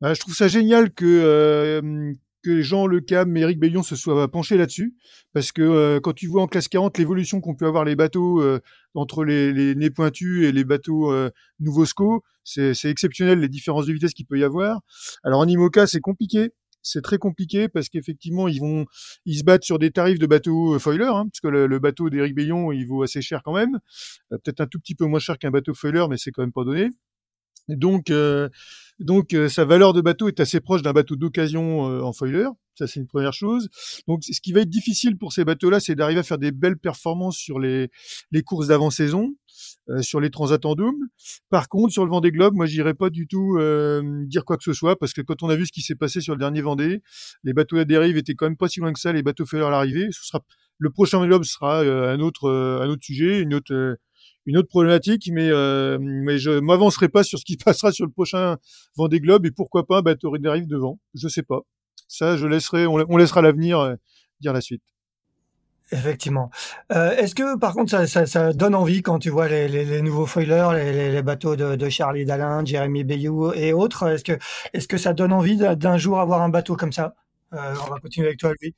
Bah, Je trouve ça génial que, euh, que Jean Le Cam et Eric Bellion se soient penchés là-dessus, parce que euh, quand tu vois en classe 40 l'évolution qu'ont pu avoir les bateaux entre les, les, nez pointus et les bateaux nouveau SCO, c'est exceptionnel les différences de vitesse qu'il peut y avoir. Alors en IMOCA, c'est compliqué, c'est très compliqué parce qu'effectivement ils vont ils se battent sur des tarifs de bateaux euh, foiler hein, parce que le, bateau d'Éric Bayon il vaut assez cher quand même. Euh, peut-être un tout petit peu moins cher qu'un bateau foiler mais c'est quand même pas donné. Donc euh, donc sa valeur de bateau est assez proche d'un bateau d'occasion en foiler. Ça, c'est une première chose. Donc, ce qui va être difficile pour ces bateaux-là, c'est d'arriver à faire des belles performances sur les, les courses d'avant-saison, euh, sur les transats en double. Par contre, sur le Vendée Globe, moi, j'irai pas du tout euh, dire quoi que ce soit, parce que quand on a vu ce qui s'est passé sur le dernier Vendée, les bateaux à dérive étaient quand même pas si loin que ça, les bateaux faileurs à l'arrivée. Ce sera le prochain Vendée Globe sera euh, un autre un autre sujet, une autre une autre problématique, mais mais je m'avancerai pas sur ce qui passera sur le prochain Vendée Globe et pourquoi pas un bateau dérive devant. Je sais pas. Ça, je laisserai, on, laissera l'avenir euh, dire la suite. Effectivement. Euh, est-ce que par contre ça, ça, ça, donne envie quand tu vois les, les, les nouveaux foilers, les, les, bateaux de, de Charlie Dalin, Jérémy Bayou et autres Est-ce que est-ce que ça donne envie d'un jour avoir un bateau comme ça? Euh, On va continuer avec toi, lui.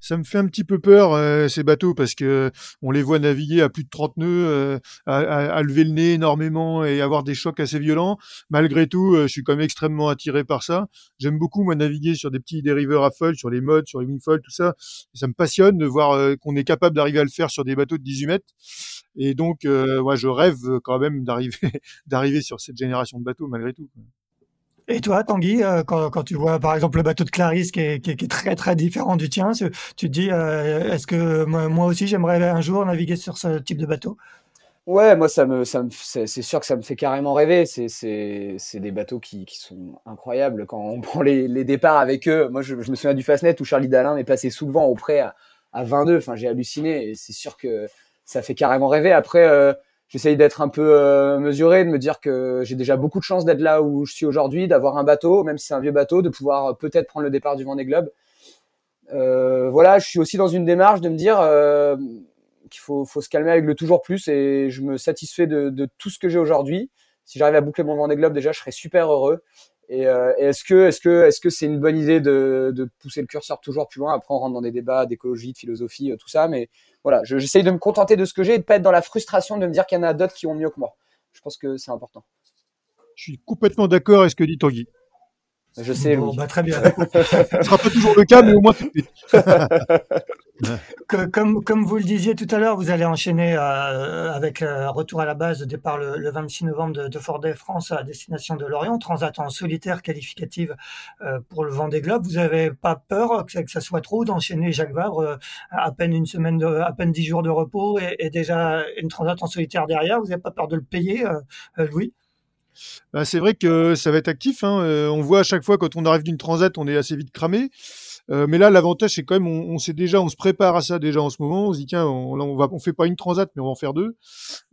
Ça me fait un petit peu peur euh, ces bateaux parce que on les voit naviguer à plus de 30 nœuds, euh, à, lever le nez énormément et avoir des chocs assez violents. Malgré tout, euh, je suis quand même extrêmement attiré par ça. J'aime beaucoup moi naviguer sur des petits dériveurs à foil, sur les modes, sur les wingfoil, tout ça. ça me passionne de voir qu'on est capable d'arriver à le faire sur des bateaux de 18 mètres. Et donc, moi, je rêve quand même d'arriver sur cette génération de bateaux malgré tout. Et toi, Tanguy, euh, quand, tu vois par exemple le bateau de Clarisse qui est, très très différent du tien, tu te dis euh, est-ce que moi aussi j'aimerais un jour naviguer sur ce type de bateau? Ouais, moi c'est sûr que ça me fait carrément rêver. C'est des bateaux qui, sont incroyables quand on prend les, départs avec eux. Moi je, me souviens du Fastnet où Charlie Dalin est passé souvent au près à, à 22. Enfin j'ai halluciné c'est sûr que ça fait carrément rêver. Après euh, j'essaye d'être un peu euh, mesuré, de me dire que j'ai déjà beaucoup de chance d'être là où je suis aujourd'hui, d'avoir un bateau, même si c'est un vieux bateau, de pouvoir peut-être prendre le départ du Vendée Globe. Euh, voilà, je suis aussi dans une démarche de me dire euh, qu'il faut, faut, se calmer avec le toujours plus et je me satisfais de, de tout ce que j'ai aujourd'hui. Si j'arrive à boucler mon Vendée Globe, déjà, je serais super heureux. Et, euh, est-ce que, est-ce que, est-ce que c'est une bonne idée de, de, pousser le curseur toujours plus loin? Après, on rentre dans des débats d'écologie, de philosophie, tout ça, mais voilà, j'essaye de me contenter de ce que j'ai et de pas être dans la frustration de me dire qu'il y en a d'autres qui ont mieux que moi. Je pense que c'est important. Je suis complètement d'accord avec ce que dit Tanguy. Je sais, bon, bah, très bien. Ce sera pas toujours le cas, mais au moins que, comme, comme vous le disiez tout à l'heure, vous allez enchaîner euh, avec euh, retour à la base, départ le, le 26 novembre de, de Fort France à destination de Lorient, transat en solitaire qualificative euh, pour le Vendée Globe. Vous n'avez pas peur que, que, ça soit trop d'enchaîner Jacques Vabre euh, à peine une semaine, de, à peine dix jours de repos et, et déjà une transat en solitaire derrière? Vous n'avez pas peur de le payer, Louis? Bah, c'est vrai que ça va être actif. Hein. Euh, on voit à chaque fois quand on arrive d'une transat, on est assez vite cramé. Euh, mais là, l'avantage, c'est quand même, on, sait déjà, on se prépare à ça déjà en ce moment. On se dit tiens, on, on fait pas une transat, mais on va en faire deux,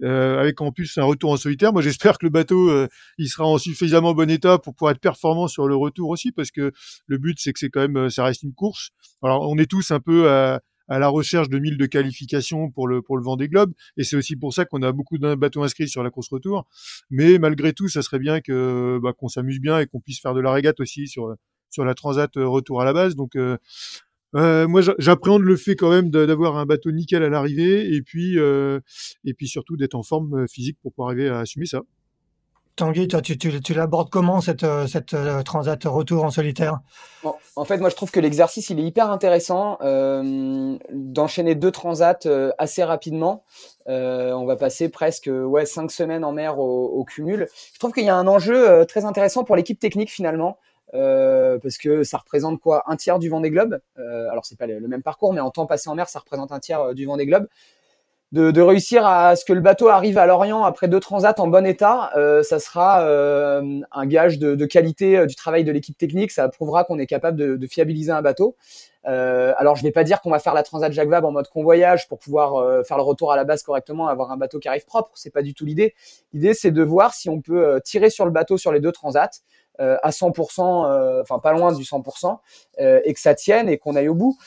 euh, avec en plus un retour en solitaire. Moi, j'espère que le bateau, il sera en suffisamment bon état pour pouvoir être performant sur le retour aussi, parce que le but, c'est que c'est quand même, ça reste une course. Alors, on est tous un peu à, à la recherche de 1000 de qualification pour le pour le Vendée Globe. Et c'est aussi pour ça qu'on a beaucoup de bateaux inscrits sur la course retour. Mais malgré tout ça serait bien que bah, qu'on s'amuse bien et qu'on puisse faire de la régate aussi sur sur la transat euh, retour à la base. Donc euh, euh, moi, j'appréhende le fait quand même d'avoir un bateau nickel à l'arrivée et puis et puis surtout d'être en forme physique pour pouvoir arriver à assumer ça. Tanguy, toi, tu, l'abordes comment cette, euh, euh, transat retour en solitaire? En fait, moi, je trouve que l'exercice, il est hyper intéressant euh, d'enchaîner deux transats euh, assez rapidement. Euh, on va passer presque cinq semaines en mer au, cumul. Je trouve qu'il y a un enjeu très intéressant pour l'équipe technique finalement. Euh, parce que ça représente quoi? Un tiers du Vendée Globe. Euh, alors c'est pas le, même parcours, mais en temps passé en mer, ça représente un tiers du Vendée Globe de, réussir à ce que le bateau arrive à Lorient après deux transats en bon état, euh, ça sera euh, un gage de, qualité euh, du travail de l'équipe technique. Ça prouvera qu'on est capable de, fiabiliser un bateau. Alors, je vais pas dire qu'on va faire la transat Jacques en mode convoyage pour pouvoir faire le retour à la base correctement, avoir un bateau qui arrive propre. C'est pas du tout l'idée. L'idée, c'est de voir si on peut tirer sur le bateau sur les deux transats euh, à 100%, euh, enfin pas loin du 100%, euh, et que ça tienne et qu'on aille au bout.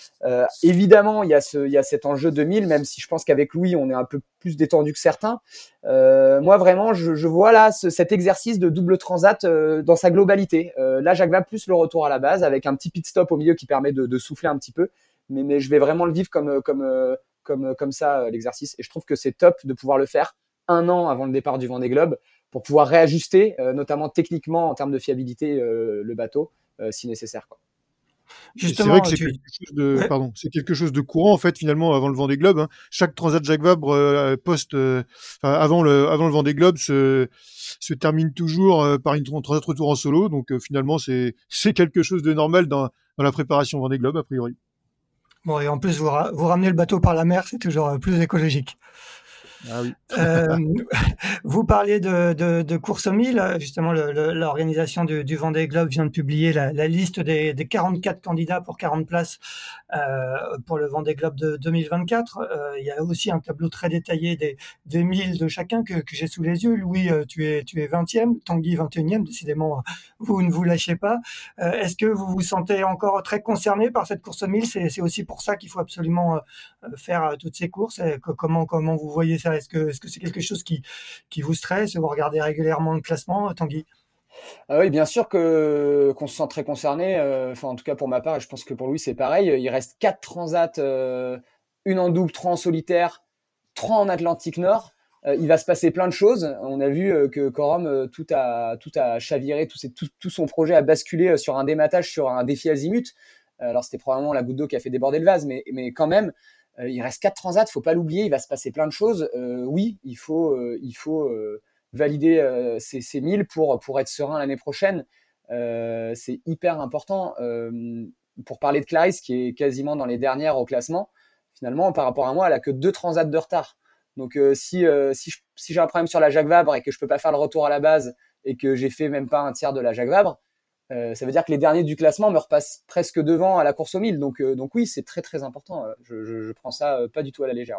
évidemment, il y a y a cet enjeu 2000, même si je pense qu'avec Louis, on est un peu plus détendu que certains. moi, vraiment, je, vois là ce, cet exercice de double transat dans sa globalité. là, va plus le retour à la base avec un petit pit stop au milieu qui permet de, de souffler un petit peu, mais, mais je vais vraiment le vivre comme comme comme comme ça l'exercice. Et je trouve que c'est top de pouvoir le faire un an avant le départ du Vendée Globe pour pouvoir réajuster, euh, notamment techniquement en termes de fiabilité, euh, le bateau euh, si nécessaire. Quoi. C'est vrai que c'est quelque, chose de, ouais. pardon, c'est quelque chose de courant en fait finalement avant le Vendée Globe. Hein. Chaque Transat Jacques Vabre euh, post, euh, avant le avant le Vendée Globe se se termine toujours euh, par une Transat retour en solo. Donc finalement c'est c'est quelque chose de normal dans dans la préparation Vendée Globe a priori. Bon et en plus vous, ra vous ramenez le bateau par la mer, c'est toujours plus écologique. Ah oui. euh, vous parliez de, de, de course au mille. Justement, l'organisation du, Vendée Globe vient de publier la, liste des, des, 44 candidats pour 40 places euh, pour le Vendée Globe de 2024. Euh, il y a aussi un tableau très détaillé des, des 1000 de chacun que, que j'ai sous les yeux. Louis, euh, tu es, tu es 20e, Tanguy 21e. Décidément, vous ne vous lâchez pas. Euh, est-ce que vous vous sentez encore très concerné par cette course au mille C'est aussi pour ça qu'il faut absolument euh, faire toutes ces courses. Comment, comment vous voyez ça? Est-ce que est-ce que c'est quelque chose qui qui vous stresse? Vous regardez régulièrement le classement, Tanguy? Ah oui, bien sûr que qu'on se sent très concerné. Enfin, en tout cas pour ma part, je pense que pour lui c'est pareil. Il reste quatre transats, une en double, trois en solitaire, trois en Atlantique Nord. Il va se passer plein de choses. On a vu que Corum tout a tout a chaviré, tout, son projet a basculé sur un dématage, sur un défi azimut. Alors c'était probablement la goutte d'eau qui a fait déborder le vase, mais, quand même, euh, il reste quatre transats, faut pas l'oublier, il va se passer plein de choses. Euh, oui, il faut, euh, il valider ces, ces 1000 pour, pour être serein l'année prochaine. c'est hyper important. pour parler de Clarisse, qui est quasiment dans les dernières au classement, finalement, par rapport à moi, elle a que deux transats de retard. Donc si, si, si j'ai un problème sur la Jacques Vabre et que je peux pas faire le retour à la base et que j'ai fait même pas un tiers de la Jacques Vabre, euh, ça veut dire que les derniers du classement me repassent presque devant à la course au mille. Donc, euh, donc oui, c'est très très important. Je, je, prends ça euh, pas du tout à la légère.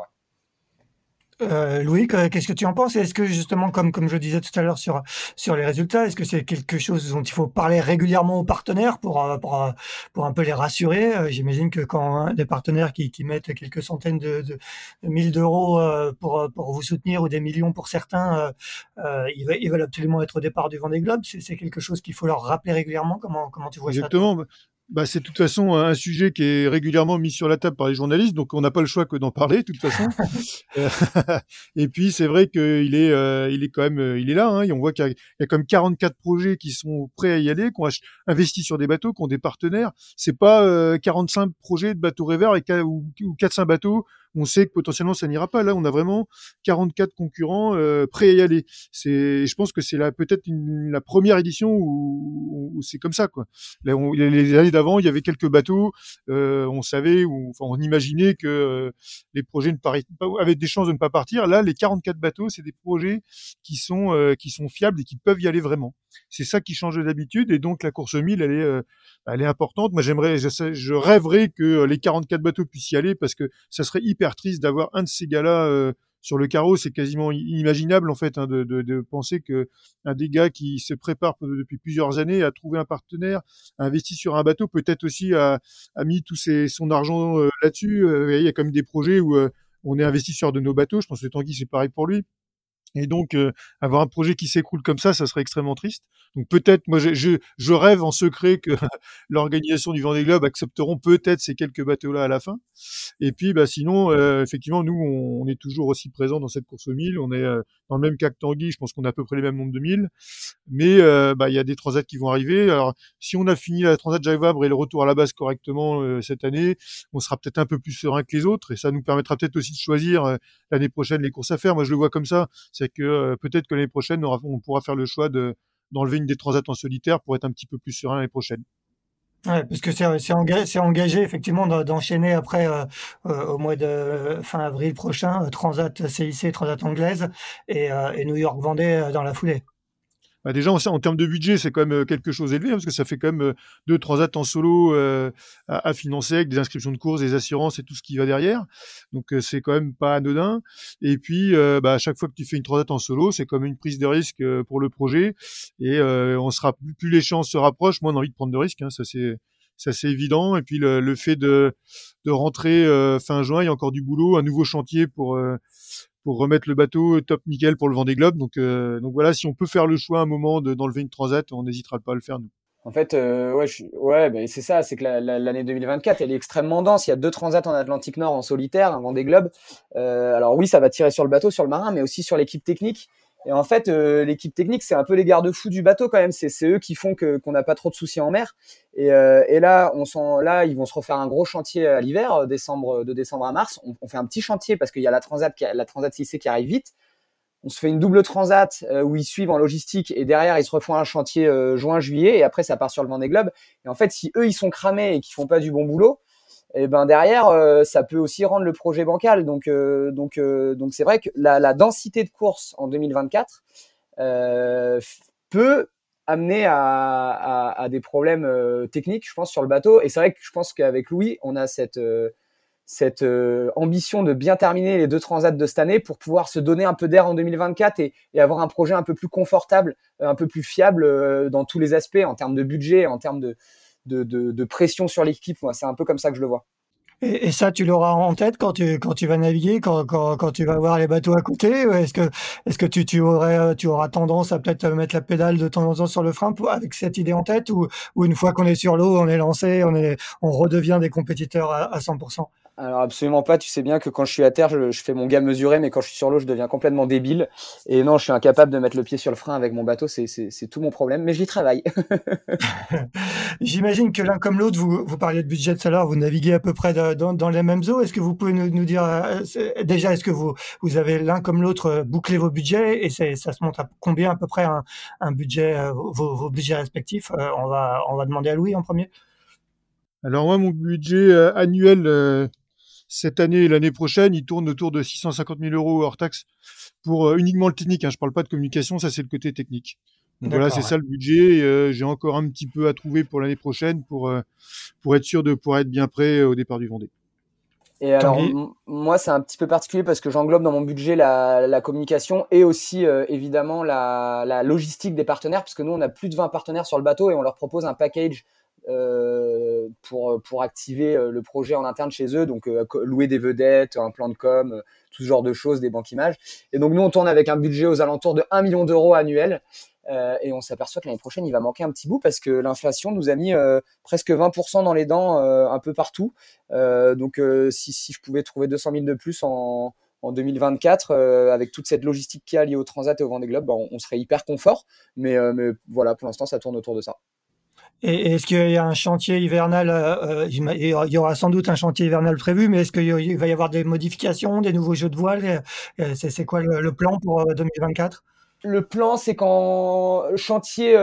Euh, Louis, qu'est-ce que tu en penses? Est-ce que justement, comme comme je disais tout à l'heure sur sur les résultats, est-ce que c'est quelque chose dont il faut parler régulièrement aux partenaires pour euh, pour, euh, pour un peu les rassurer? Euh, J'imagine que quand hein, des partenaires qui, qui mettent quelques centaines de, de, de mille d'euros pour pour vous soutenir ou des millions pour certains, euh, ils, veulent, absolument être au départ du Vendée Globe. C'est quelque chose qu'il faut leur rappeler régulièrement? Comment comment tu vois Exactement. ça bah, c'est de toute façon un sujet qui est régulièrement mis sur la table par les journalistes, donc on n'a pas le choix que d'en parler de toute façon. et puis c'est vrai qu'il est, euh, il est quand même, euh, il est là. Hein, et on voit qu'il y, y, a quand même 44 projets qui sont prêts à y aller, qui ont investi sur des bateaux, qui ont des partenaires. C'est pas euh, 45 projets de bateaux rêveurs et ou, ou 400 bateaux on sait que potentiellement ça n'ira pas. Là, on a vraiment 44 concurrents euh, prêts à y aller. C'est, je pense que c'est peut-être la première édition où, c'est comme ça. Là, les années d'avant, il y avait quelques bateaux. Euh, on savait ou enfin, on imaginait que euh, les projets ne avaient des chances de ne pas partir. Là, les 44 bateaux, c'est des projets qui sont qui sont fiables et qui peuvent y aller vraiment. C'est ça qui change d'habitude et donc la course 1000, elle est elle est importante. Moi, j'aimerais, je, je, rêverais que les 44 bateaux puissent y aller parce que ça serait hyper triste d'avoir un de ces gars-là euh, sur le carreau. C'est quasiment inimaginable en fait hein, de, penser que un des gars qui se prépare depuis plusieurs années à trouver un partenaire, a investi sur un bateau, peut-être aussi a, mis tout son argent euh, là-dessus. Euh, il y a quand même des projets où on est investisseur de nos bateaux. Je pense que Tanguy c'est pareil pour lui. Et donc, euh, avoir un projet qui s'écroule comme ça, ça serait extrêmement triste. Donc peut-être, moi, je, je, je, rêve en secret que l'organisation du Vendée Globe accepteront peut-être ces quelques bateaux-là à la fin. Et puis, bah, sinon, euh, effectivement, nous, on, est toujours aussi présents dans cette course aux mille. On est euh, dans le même cas que Tanguy. Je pense qu'on a à peu près les mêmes nombres de milles. Mais bah, il y a des transats qui vont arriver. Alors, si on a fini la transat Jacques Vabre et le retour à la base correctement cette année, on sera peut-être un peu plus serein que les autres. Et ça nous permettra peut-être aussi de choisir l'année prochaine les courses à faire. Moi, je le vois comme ça c'est que euh, peut-être que l'année prochaine, on, pourra faire le choix de d'enlever une des transats en solitaire pour être un petit peu plus serein l'année prochaine. Ouais, parce que c'est engagé, effectivement d'enchaîner après euh, euh, au mois de fin avril prochain Transat CIC, Transat anglaise et New York Vendée dans la foulée bah déjà en, termes de budget, c'est quand même euh, quelque chose élevé, hein, parce que ça fait quand même euh, deux transats en solo euh, à, financer avec des inscriptions de courses, des assurances et tout ce qui va derrière. Donc c'est quand même pas anodin. Et puis bah, à chaque fois que tu fais une transat en solo, c'est comme une prise de risque pour le projet. Et on sera plus les chances se rapprochent, moins on a envie de prendre de risques. Hein, ça c'est c'est assez évident. Et puis le, le fait de, de rentrer fin juin, il y a encore du boulot, un nouveau chantier pour pour remettre le bateau top nickel pour le Vendée Globe. Donc, euh, donc voilà, si on peut faire le choix à un moment d'enlever une transat, on n'hésitera pas à le faire nous. En fait, euh, ouais, ouais, ben c'est ça, c'est que l'année 2024, elle est extrêmement dense. Il y a deux transats en Atlantique Nord en solitaire, un Vendée Globe. Euh, alors oui, ça va tirer sur le bateau, sur le marin, mais aussi sur l'équipe technique. Et en fait, euh, l'équipe technique, c'est un peu les garde-fous du bateau quand même. C'est eux qui font que qu'on n'a pas trop de soucis en mer. Et, euh, et là, on sent, là, ils vont se refaire un gros chantier à l'hiver, euh, décembre, de décembre à mars. On, on fait un petit chantier parce qu'il y a la transat, qui, la transat 6 qui arrive vite. On se fait une double transat où ils suivent en logistique et derrière ils se refont un chantier juin-juillet et après ça part sur le Vendée Globe. Et en fait, si eux ils sont cramés et qu'ils font pas du bon boulot, et ben derrière euh, ça peut aussi rendre le projet bancal. Donc euh, donc euh, donc c'est vrai que la, la, densité de course en 2024 peut amener à, à, des problèmes techniques, je pense, sur le bateau. Et c'est vrai que je pense qu'avec Louis, on a cette cette ambition de bien terminer les deux transats de cette année pour pouvoir se donner un peu d'air en 2024 et, et, avoir un projet un peu plus confortable, un peu plus fiable dans tous les aspects, en termes de budget, en termes de, de, pression sur l'équipe. C'est un peu comme ça que je le vois. Et, ça, tu l'auras en tête quand tu vas naviguer, quand tu vas voir les bateaux à côté. Est-ce que tu aurais tu auras tendance à peut-être mettre la pédale de temps en temps sur le frein avec cette idée en tête, ou une fois qu'on est sur l'eau, on est lancé, on redevient des compétiteurs à 100%. Alors absolument pas. Tu sais bien que quand je suis à terre, je, fais mon gars mesuré, mais quand je suis sur l'eau, je deviens complètement débile. Et non, je suis incapable de mettre le pied sur le frein avec mon bateau. C'est tout mon problème, mais j'y travaille. J'imagine que l'un comme l'autre, vous, vous parliez de budget de salaire, vous naviguez à peu près dans, dans les mêmes eaux. Est-ce que vous pouvez nous, nous dire euh, déjà, est-ce que vous, vous avez l'un comme l'autre euh, bouclé vos budgets et ça se monte à combien à peu près un, un budget, euh, vos, vos, budgets respectifs On va on va demander à Louis en premier. Alors moi, mon budget annuel cette année et l'année prochaine, il tourne autour de 650 000 euros hors taxe pour euh, uniquement le technique. Hein. Je parle pas de communication, ça c'est le côté technique. Donc voilà, c'est ça le budget. Euh, J'ai encore un petit peu à trouver pour l'année prochaine pour euh, pour être sûr de pouvoir être bien prêt au départ du Vendée. Et alors, moi, c'est un petit peu particulier parce que j'englobe dans mon budget la, la communication et aussi, évidemment, la, la, logistique des partenaires, parce que nous, on a plus de 20 partenaires sur le bateau et on leur propose un package euh, pour, pour activer euh, le projet en interne chez eux, donc euh, louer des vedettes, un plan de com, tout ce genre de choses, des banques images. Et donc nous, on tourne avec un budget aux alentours de 1 million d'euros annuel. et on s'aperçoit que l'année prochaine, il va manquer un petit bout parce que l'inflation nous a mis presque 20% dans les dents un peu partout. donc si, si je pouvais trouver 200 000 de plus en, en 2024, avec toute cette logistique qui a liée au Transat et au Vendée Globe, bah, on, serait hyper confort. Mais, mais voilà, pour l'instant, ça tourne autour de ça. Et est-ce qu'il y a un chantier hivernal euh, euh Il y aura sans doute un chantier hivernal prévu, mais est-ce qu'il va y avoir des modifications, des nouveaux jeux de voile euh, C'est quoi le, plan pour 2024 euh, le plan, c'est qu'en chantier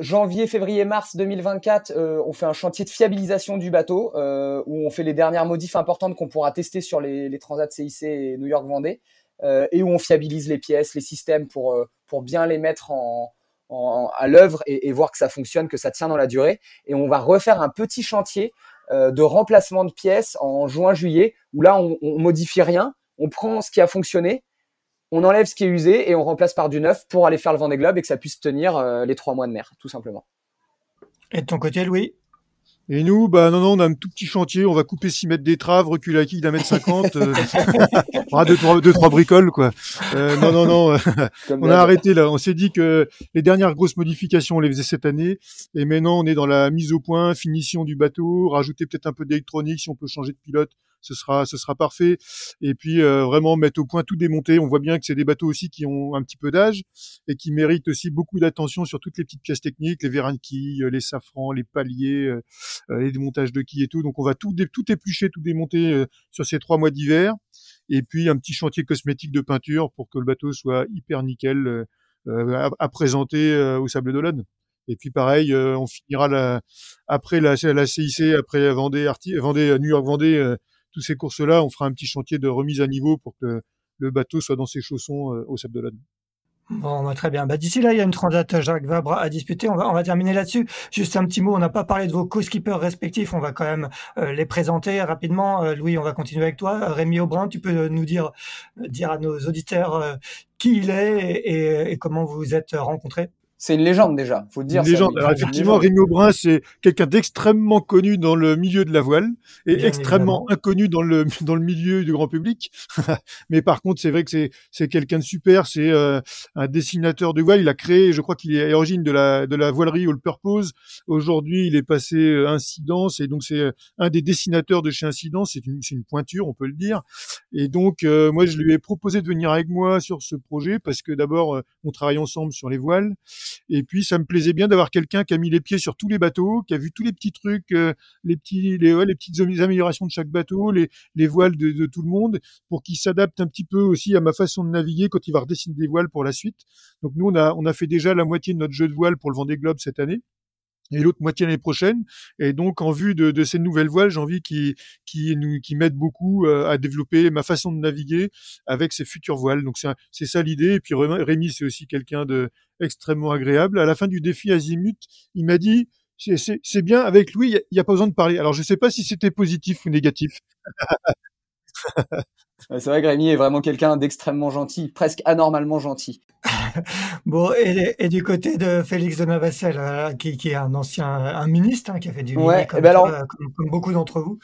janvier, février, mars 2024, euh, on fait un chantier de fiabilisation du bateau où on fait les dernières modifs importantes qu'on pourra tester sur les, les transats CIC et New York Vendée et où on fiabilise les pièces, les systèmes pour pour bien les mettre en, à l'œuvre et, voir que ça fonctionne, que ça tient dans la durée. Et on va refaire un petit chantier euh, de remplacement de pièces en juin-juillet, où là, on, on modifie rien, on prend ce qui a fonctionné, on enlève ce qui est usé et on remplace par du neuf pour aller faire le Vendée Globe et que ça puisse tenir euh, les trois mois de mer, tout simplement. Et de ton côté, Louis? Et nous, bah non, non, on a un tout petit chantier, on va couper 6 mètres d'étrave, reculer la quille d'un mètre cinquante, euh, deux, trois, deux, trois bricoles, quoi. Euh, non, non, non, on a arrêté là. On s'est dit que les dernières grosses modifications, on les faisait cette année, et maintenant on est dans la mise au point, finition du bateau, rajouter peut-être un peu d'électronique si on peut changer de pilote, ce sera ce sera parfait. Et puis euh, vraiment mettre au point tout démonter. On voit bien que c'est des bateaux aussi qui ont un petit peu d'âge et qui méritent aussi beaucoup d'attention sur toutes les petites pièces techniques, les vérins de quilles, les safrans, les paliers, euh, euh, les démontages de quilles et tout. Donc on va tout tout éplucher, tout démonter sur ces trois mois d'hiver. Et puis un petit chantier cosmétique de peinture pour que le bateau soit hyper nickel à, présenter au Sable d'Olonne. Et puis pareil, on finira la, après la, la CIC, après Vendée, Vendée, New York Vendée, ces courses-là, on fera un petit chantier de remise à niveau pour que le bateau soit dans ses chaussons euh, au Sable d'Olonne. Bon, bah, très bien. Bah, D'ici là, il y a une transat Jacques Vabre à disputer. On va, on va terminer là-dessus. Juste un petit mot. On n'a pas parlé de vos co-skippers respectifs. On va quand même euh, les présenter rapidement. Euh, Louis, on va continuer avec toi. Rémi Aubrin, tu peux nous dire, dire à nos auditeurs qui il est et, et comment vous vous êtes rencontrés? C'est une légende déjà, faut le dire. Une légende. Alors effectivement, Rémi Aubrin, c'est quelqu'un d'extrêmement connu dans le milieu de la voile et extrêmement inconnu dans le dans le milieu du grand public. Mais par contre, c'est vrai que c'est c'est quelqu'un de super. C'est euh, un dessinateur de voile. Il a créé, je crois qu'il est à l'origine de la de la voilerie All Purpose. Aujourd'hui, il est passé euh, Incidence et donc c'est euh, un des dessinateurs de chez Incidence. C'est une c'est une pointure, on peut le dire. Et donc moi, je lui ai proposé de venir avec moi sur ce projet parce que d'abord, on travaille ensemble sur les voiles. Et puis ça me plaisait bien d'avoir quelqu'un qui a mis les pieds sur tous les bateaux, qui a vu tous les petits trucs, euh, les petits, les, les petites améliorations de chaque bateau, les, les voiles de, de, tout le monde, pour qu'il s'adapte un petit peu aussi à ma façon de naviguer quand il va redessiner des voiles pour la suite. Donc nous on a on a fait déjà la moitié de notre jeu de voile pour le Vendée Globe cette année et l'autre moitié l'année prochaine. Et donc, en vue de, de ces nouvelles voiles, j'ai envie qu'ils qui, nous, qui m'aident beaucoup euh, à développer ma façon de naviguer avec ces futures voiles. Donc, c'est ça l'idée. Et puis, Rémi, c'est aussi quelqu'un de extrêmement agréable. À la fin du défi Azimut, il m'a dit, c'est bien, avec Louis, il n'y a, a, pas besoin de parler. Alors, je ne sais pas si c'était positif ou négatif. c'est vrai que Rémi est vraiment quelqu'un d'extrêmement gentil, presque anormalement gentil. bon, et, du côté de Félix de Navassel, euh, qui, est un ancien un ministre, hein, qui a fait du ouais, comme, ben alors, comme, beaucoup d'entre vous.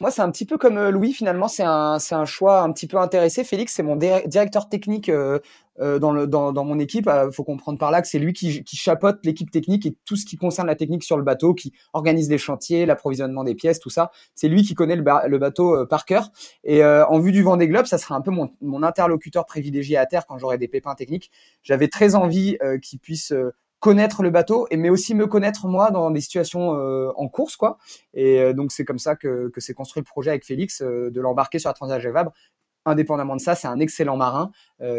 Moi, c'est un petit peu comme euh, Louis, finalement, c'est un, c'est un choix un petit peu intéressé. Félix, c'est mon directeur technique euh, euh, dans, mon équipe. Il faut comprendre par là que c'est lui qui, qui chapeaute l'équipe technique et tout ce qui concerne la technique sur le bateau, qui organise les chantiers, l'approvisionnement des pièces, tout ça. C'est lui qui connaît le, bateau par cœur. Et en vue du Vendée Globe, ça sera un peu mon, interlocuteur privilégié à terre quand j'aurai des pépins techniques. J'avais très envie qu'il puisse connaître le bateau mais aussi me connaître moi dans des situations euh, en course quoi et euh, donc c'est comme ça que, que s'est construit le projet avec Félix euh, de l'embarquer sur la Transat Vabre indépendamment de ça c'est un excellent marin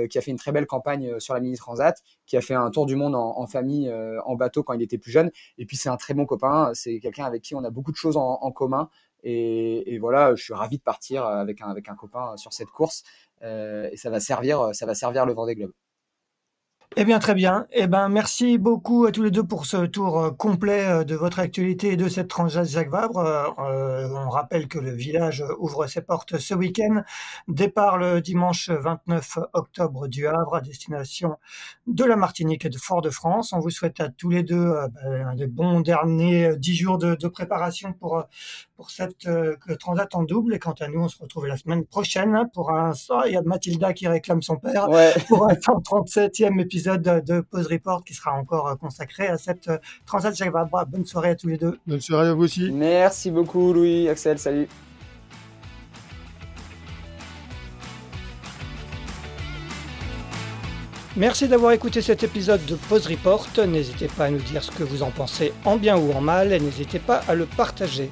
qui a fait une très belle campagne sur la mini transat qui a fait un tour du monde en, famille en bateau quand il était plus jeune. Et puis c'est un très bon copain c'est quelqu'un avec qui on a beaucoup de choses en, commun. Et, et, voilà je suis ravi de partir avec un avec un copain sur cette course et ça va servir ça va servir le Vendée Globe eh bien, très bien. Eh ben, merci beaucoup à tous les deux pour ce tour euh, complet euh, de votre actualité et de cette transat Jacques Vabre. Euh, on rappelle que le village ouvre ses portes ce week-end. Départ le dimanche 29 octobre du Havre à destination de la Martinique et de Fort-de-France. On vous souhaite à tous les deux ben, des bons derniers dix jours de, de, préparation pour pour cette transat en double. Et quant à nous, on se retrouve la semaine prochaine pour un. Il y a Mathilda qui réclame son père ouais. pour un 137e épisode épisode de Pause Report qui sera encore euh, consacré à cette euh, Transat Jacques Vabre. Bonne soirée à tous les deux. Bonne soirée à vous aussi. Merci beaucoup Louis, Axel, salut. Merci d'avoir écouté cet épisode de Pause Report. N'hésitez pas à nous dire ce que vous en pensez en bien ou en mal et n'hésitez pas à le partager.